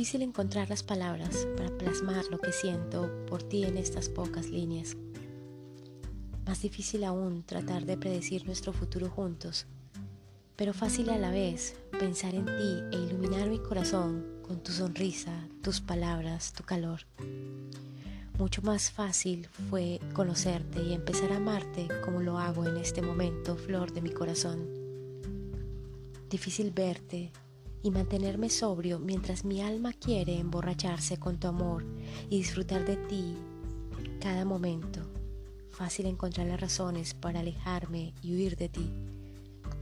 Difícil encontrar las palabras para plasmar lo que siento por ti en estas pocas líneas. Más difícil aún tratar de predecir nuestro futuro juntos, pero fácil a la vez pensar en ti e iluminar mi corazón con tu sonrisa, tus palabras, tu calor. Mucho más fácil fue conocerte y empezar a amarte como lo hago en este momento, flor de mi corazón. Difícil verte y mantenerme sobrio mientras mi alma quiere emborracharse con tu amor y disfrutar de ti cada momento. Fácil encontrar las razones para alejarme y huir de ti.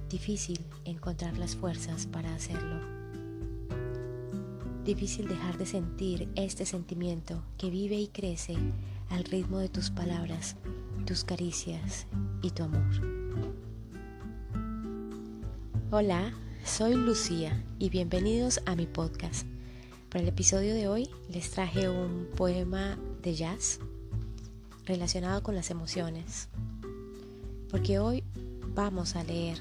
Difícil encontrar las fuerzas para hacerlo. Difícil dejar de sentir este sentimiento que vive y crece al ritmo de tus palabras, tus caricias y tu amor. Hola, soy Lucía y bienvenidos a mi podcast. Para el episodio de hoy les traje un poema de jazz relacionado con las emociones, porque hoy vamos a leer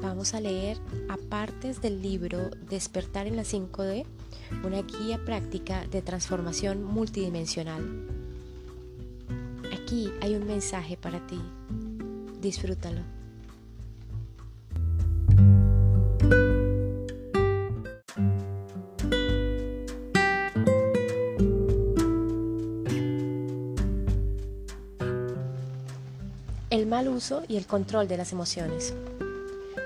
vamos a leer a partes del libro Despertar en la 5D, una guía práctica de transformación multidimensional. Aquí hay un mensaje para ti. Disfrútalo. El mal uso y el control de las emociones.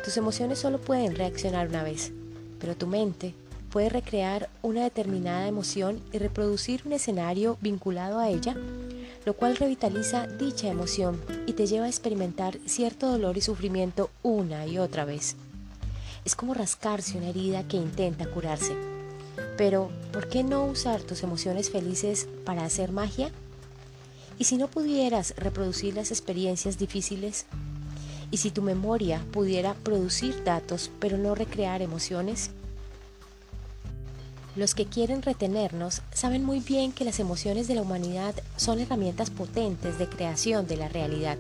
Tus emociones solo pueden reaccionar una vez, pero tu mente puede recrear una determinada emoción y reproducir un escenario vinculado a ella, lo cual revitaliza dicha emoción y te lleva a experimentar cierto dolor y sufrimiento una y otra vez. Es como rascarse una herida que intenta curarse. Pero, ¿por qué no usar tus emociones felices para hacer magia? ¿Y si no pudieras reproducir las experiencias difíciles, ¿Y si tu memoria pudiera producir datos pero no recrear emociones? Los que quieren retenernos saben muy bien que las emociones de la humanidad son herramientas potentes de creación de la realidad.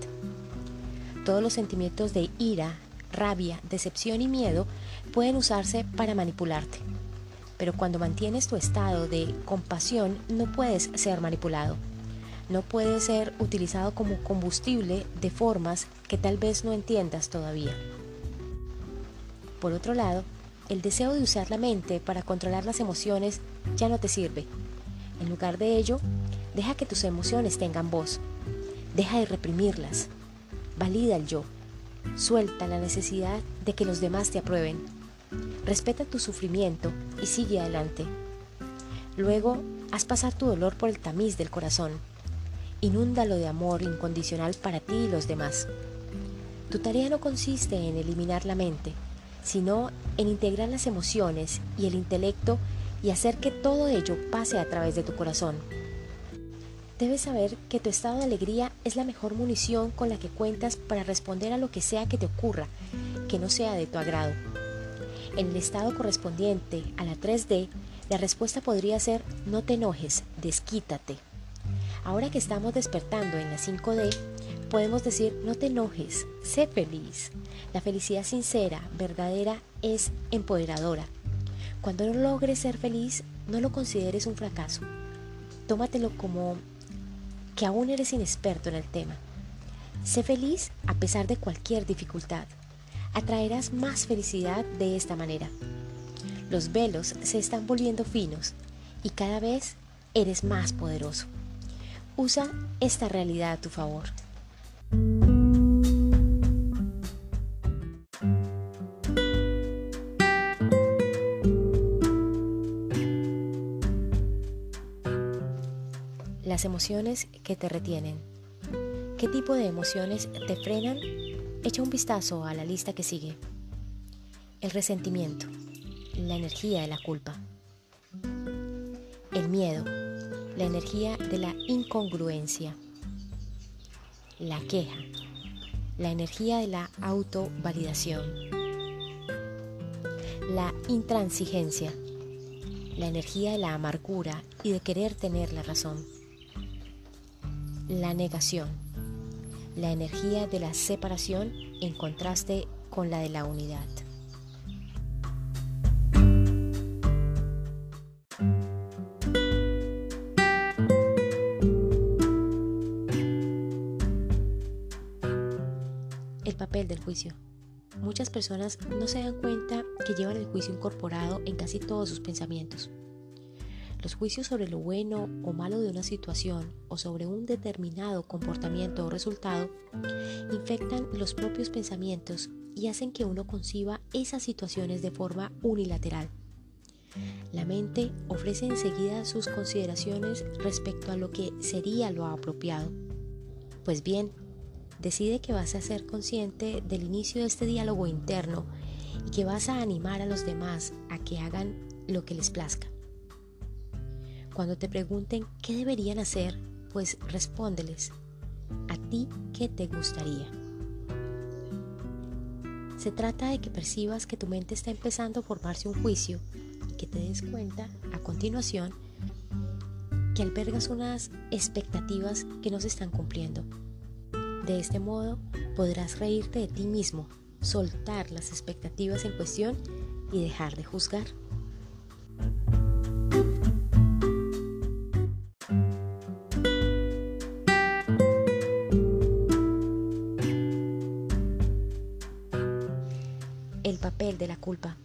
Todos los sentimientos de ira, rabia, decepción y miedo pueden usarse para manipularte. Pero cuando mantienes tu estado de compasión no puedes ser manipulado no puede ser utilizado como combustible de formas que tal vez no entiendas todavía. Por otro lado, el deseo de usar la mente para controlar las emociones ya no te sirve. En lugar de ello, deja que tus emociones tengan voz. Deja de reprimirlas. Valida el yo. Suelta la necesidad de que los demás te aprueben. Respeta tu sufrimiento y sigue adelante. Luego, haz pasar tu dolor por el tamiz del corazón Inúndalo de amor incondicional para ti y los demás. Tu tarea no consiste en eliminar la mente, sino en integrar las emociones y el intelecto y hacer que todo ello pase a través de tu corazón. Debes saber que tu estado de alegría es la mejor munición con la que cuentas para responder a lo que sea que te ocurra, que no sea de tu agrado. En el estado correspondiente a la 3D, la respuesta podría ser no te enojes, desquítate. Ahora que estamos despertando en la 5D, podemos decir, no te enojes, sé feliz. La felicidad sincera, verdadera, es empoderadora. Cuando no logres ser feliz, no lo consideres un fracaso. Tómatelo como que aún eres inexperto en el tema. Sé feliz a pesar de cualquier dificultad. Atraerás más felicidad de esta manera. Los velos se están volviendo finos y cada vez eres más poderoso. Usa esta realidad a tu favor. Las emociones que te retienen. ¿Qué tipo de emociones te frenan? Echa un vistazo a la lista que sigue. El resentimiento, la energía de la culpa, el miedo, la energía de la incongruencia, la queja, la energía de la autovalidación, la intransigencia, la energía de la amargura y de querer tener la razón, la negación, la energía de la separación en contraste con la de la unidad. Muchas personas no se dan cuenta que llevan el juicio incorporado en casi todos sus pensamientos. Los juicios sobre lo bueno o malo de una situación o sobre un determinado comportamiento o resultado infectan los propios pensamientos y hacen que uno conciba esas situaciones de forma unilateral. La mente ofrece enseguida sus consideraciones respecto a lo que sería lo apropiado. Pues bien, decide que vas a ser consciente del inicio de este diálogo interno y que vas a animar a los demás a que hagan lo que les plazca. Cuando te pregunten qué deberían hacer, pues respóndeles, ¿a ti qué te gustaría? Se trata de que percibas que tu mente está empezando a formarse un juicio y que te des cuenta a continuación que albergas unas expectativas que no se están cumpliendo. De este modo podrás reírte de ti mismo, soltar las expectativas en cuestión y dejar de juzgar. El papel de la culpa.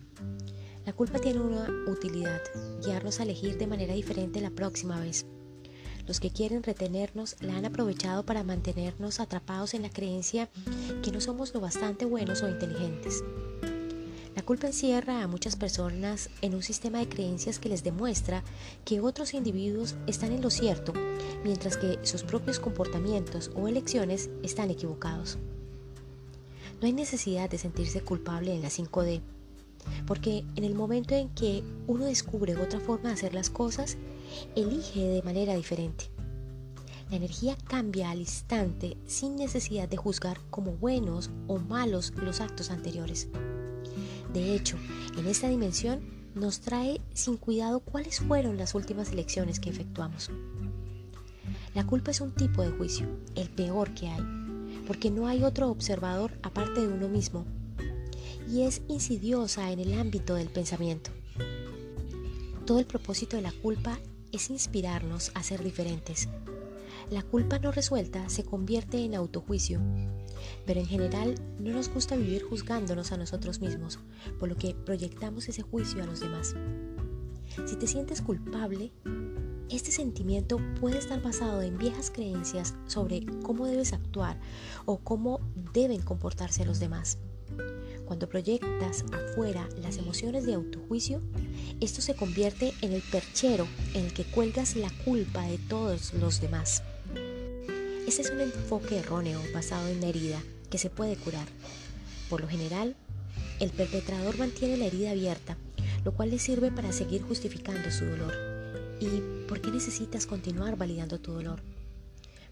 La culpa tiene una utilidad, guiarnos a elegir de manera diferente la próxima vez. Los que quieren retenernos la han aprovechado para mantenernos atrapados en la creencia que no somos lo bastante buenos o inteligentes. La culpa encierra a muchas personas en un sistema de creencias que les demuestra que otros individuos están en lo cierto, mientras que sus propios comportamientos o elecciones están equivocados. No hay necesidad de sentirse culpable en la 5D, porque en el momento en que uno descubre otra forma de hacer las cosas, elige de manera diferente. La energía cambia al instante sin necesidad de juzgar como buenos o malos los actos anteriores. De hecho, en esta dimensión nos trae sin cuidado cuáles fueron las últimas elecciones que efectuamos. La culpa es un tipo de juicio, el peor que hay, porque no hay otro observador aparte de uno mismo, y es insidiosa en el ámbito del pensamiento. Todo el propósito de la culpa es inspirarnos a ser diferentes. La culpa no resuelta se convierte en autojuicio, pero en general no nos gusta vivir juzgándonos a nosotros mismos, por lo que proyectamos ese juicio a los demás. Si te sientes culpable, este sentimiento puede estar basado en viejas creencias sobre cómo debes actuar o cómo deben comportarse los demás. Cuando proyectas afuera las emociones de autojuicio, esto se convierte en el perchero en el que cuelgas la culpa de todos los demás. Este es un enfoque erróneo basado en la herida que se puede curar. Por lo general, el perpetrador mantiene la herida abierta, lo cual le sirve para seguir justificando su dolor. ¿Y por qué necesitas continuar validando tu dolor?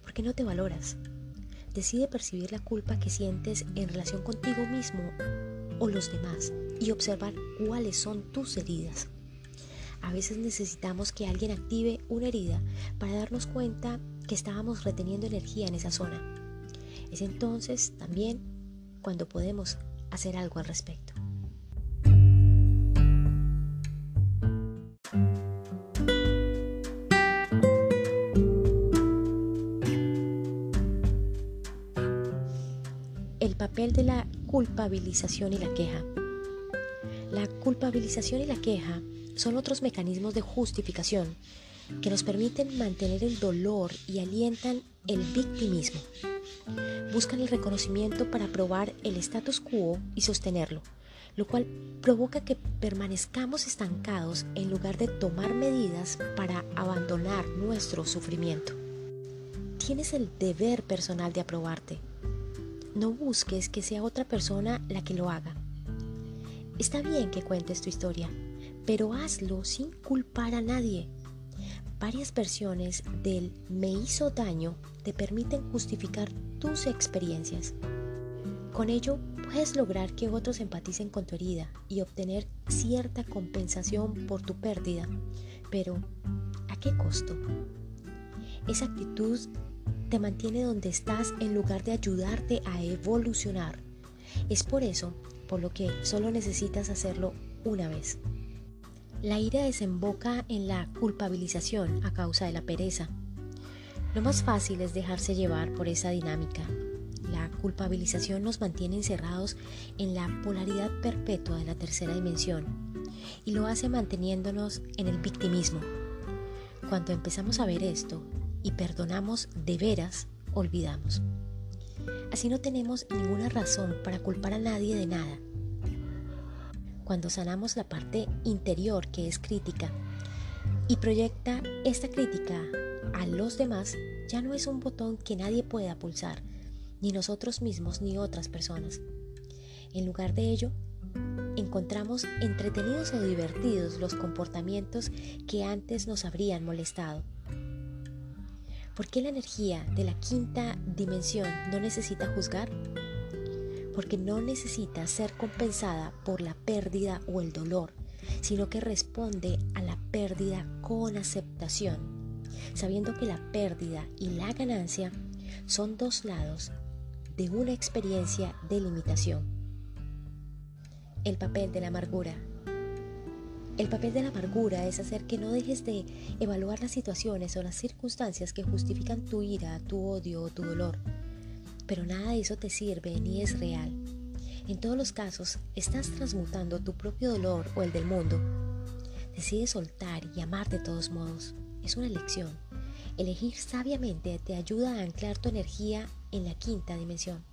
¿Por qué no te valoras? Decide percibir la culpa que sientes en relación contigo mismo o los demás y observar cuáles son tus heridas. A veces necesitamos que alguien active una herida para darnos cuenta que estábamos reteniendo energía en esa zona. Es entonces también cuando podemos hacer algo al respecto. De la culpabilización y la queja. La culpabilización y la queja son otros mecanismos de justificación que nos permiten mantener el dolor y alientan el victimismo. Buscan el reconocimiento para probar el status quo y sostenerlo, lo cual provoca que permanezcamos estancados en lugar de tomar medidas para abandonar nuestro sufrimiento. Tienes el deber personal de aprobarte, no busques que sea otra persona la que lo haga. Está bien que cuentes tu historia, pero hazlo sin culpar a nadie. Varias versiones del me hizo daño te permiten justificar tus experiencias. Con ello puedes lograr que otros empaticen con tu herida y obtener cierta compensación por tu pérdida. Pero, ¿a qué costo? Esa actitud te mantiene donde estás en lugar de ayudarte a evolucionar. Es por eso por lo que solo necesitas hacerlo una vez. La ira desemboca en la culpabilización a causa de la pereza. Lo más fácil es dejarse llevar por esa dinámica. La culpabilización nos mantiene encerrados en la polaridad perpetua de la tercera dimensión y lo hace manteniéndonos en el victimismo. Cuando empezamos a ver esto y perdonamos de veras, olvidamos. Así no tenemos ninguna razón para culpar a nadie de nada. Cuando sanamos la parte interior que es crítica y proyecta esta crítica a los demás, ya no es un botón que nadie pueda pulsar, ni nosotros mismos ni otras personas. En lugar de ello, encontramos entretenidos o divertidos los comportamientos que antes nos habrían molestado. ¿Por qué la energía de la quinta dimensión no necesita juzgar? Porque no necesita ser compensada por la pérdida o el dolor, sino que responde a la pérdida con aceptación, sabiendo que la pérdida y la ganancia son dos lados de una experiencia de limitación. El papel de la amargura. El papel de la amargura es hacer que no dejes de evaluar las situaciones o las circunstancias que justifican tu ira, tu odio o tu dolor. Pero nada de eso te sirve ni es real. En todos los casos, estás transmutando tu propio dolor o el del mundo. Decide soltar y amar de todos modos. Es una elección. Elegir sabiamente te ayuda a anclar tu energía en la quinta dimensión.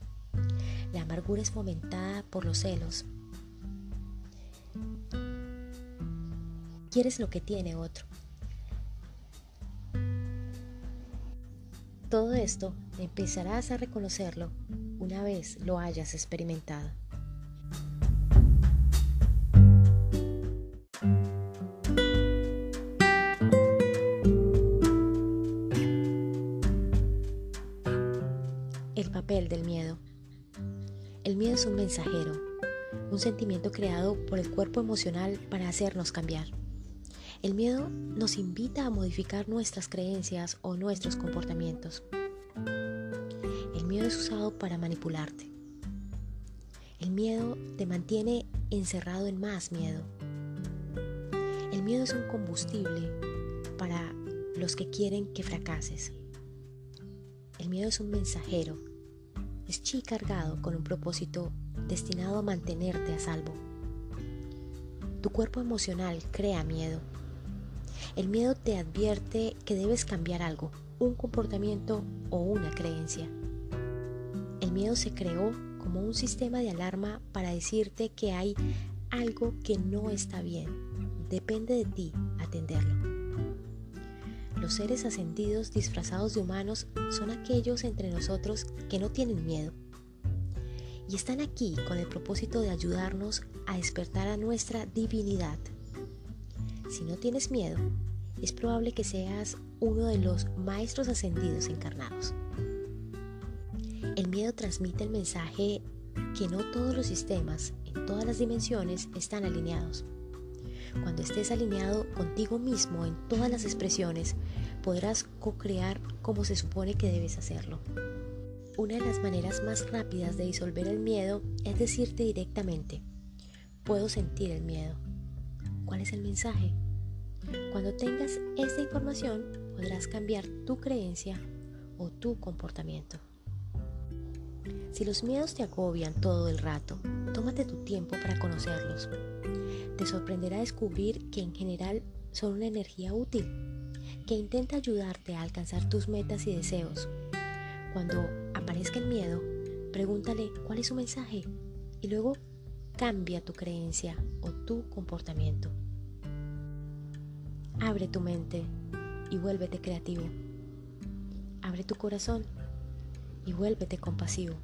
La amargura es fomentada por los celos. Quieres lo que tiene otro. Todo esto empezarás a reconocerlo una vez lo hayas experimentado. El papel del miedo. El miedo es un mensajero, un sentimiento creado por el cuerpo emocional para hacernos cambiar. El miedo nos invita a modificar nuestras creencias o nuestros comportamientos. El miedo es usado para manipularte. El miedo te mantiene encerrado en más miedo. El miedo es un combustible para los que quieren que fracases. El miedo es un mensajero. Es chi cargado con un propósito destinado a mantenerte a salvo. Tu cuerpo emocional crea miedo el miedo te advierte que debes cambiar algo, un comportamiento o una creencia. El miedo se creó como un sistema de alarma para decirte que hay algo que no está bien. Depende de ti atenderlo. Los seres ascendidos disfrazados de humanos son aquellos entre nosotros que no tienen miedo y están aquí con el propósito de ayudarnos a despertar a nuestra divinidad. Si no tienes miedo, es probable que seas uno de los maestros ascendidos encarnados. El miedo transmite el mensaje que no todos los sistemas en todas las dimensiones están alineados. Cuando estés alineado contigo mismo en todas las expresiones, podrás co-crear como se supone que debes hacerlo. Una de las maneras más rápidas de disolver el miedo es decirte directamente, puedo sentir el miedo. ¿Cuál es el mensaje? Cuando tengas esta información podrás cambiar tu creencia o tu comportamiento. Si los miedos te agobian todo el rato, tómate tu tiempo para conocerlos. Te sorprenderá descubrir que en general son una energía útil, que intenta ayudarte a alcanzar tus metas y deseos. Cuando aparezca el miedo, pregúntale cuál es su mensaje y luego cambia tu creencia o tu comportamiento. Abre tu mente y vuélvete creativo. Abre tu corazón y vuélvete compasivo.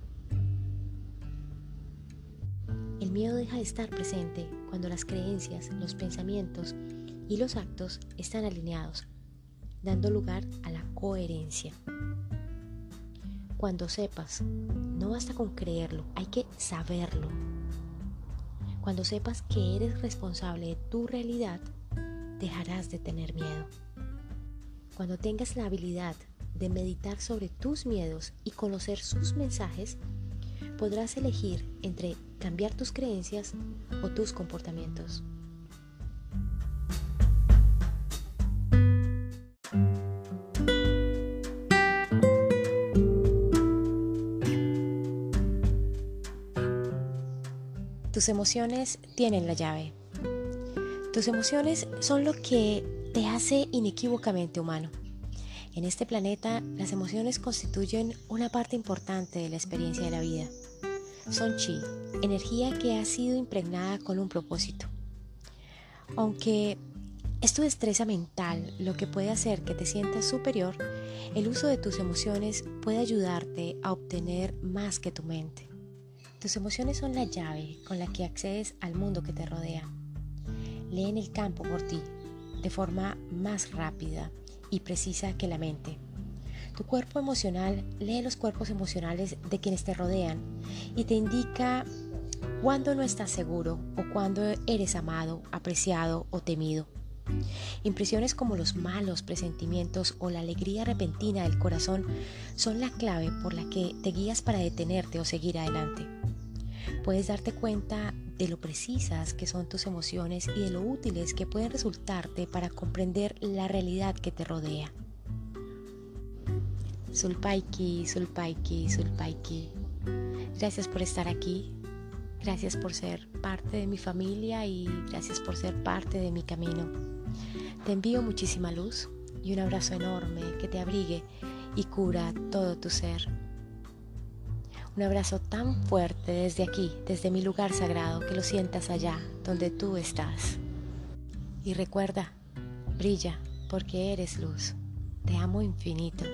El miedo deja de estar presente cuando las creencias, los pensamientos y los actos están alineados, dando lugar a la coherencia. Cuando sepas, no basta con creerlo, hay que saberlo. Cuando sepas que eres responsable de tu realidad, dejarás de tener miedo. Cuando tengas la habilidad de meditar sobre tus miedos y conocer sus mensajes, podrás elegir entre cambiar tus creencias o tus comportamientos. Tus emociones tienen la llave. Tus emociones son lo que te hace inequívocamente humano. En este planeta, las emociones constituyen una parte importante de la experiencia de la vida. Son chi, energía que ha sido impregnada con un propósito. Aunque es tu destreza mental lo que puede hacer que te sientas superior, el uso de tus emociones puede ayudarte a obtener más que tu mente. Tus emociones son la llave con la que accedes al mundo que te rodea. Leen el campo por ti de forma más rápida y precisa que la mente. Tu cuerpo emocional lee los cuerpos emocionales de quienes te rodean y te indica cuándo no estás seguro o cuándo eres amado, apreciado o temido. Impresiones como los malos presentimientos o la alegría repentina del corazón son la clave por la que te guías para detenerte o seguir adelante puedes darte cuenta de lo precisas que son tus emociones y de lo útiles que pueden resultarte para comprender la realidad que te rodea. Sulpaiki, Sulpaiki, Sulpaiki. Gracias por estar aquí. Gracias por ser parte de mi familia y gracias por ser parte de mi camino. Te envío muchísima luz y un abrazo enorme que te abrigue y cura todo tu ser. Un abrazo tan fuerte desde aquí, desde mi lugar sagrado, que lo sientas allá, donde tú estás. Y recuerda, brilla porque eres luz. Te amo infinito.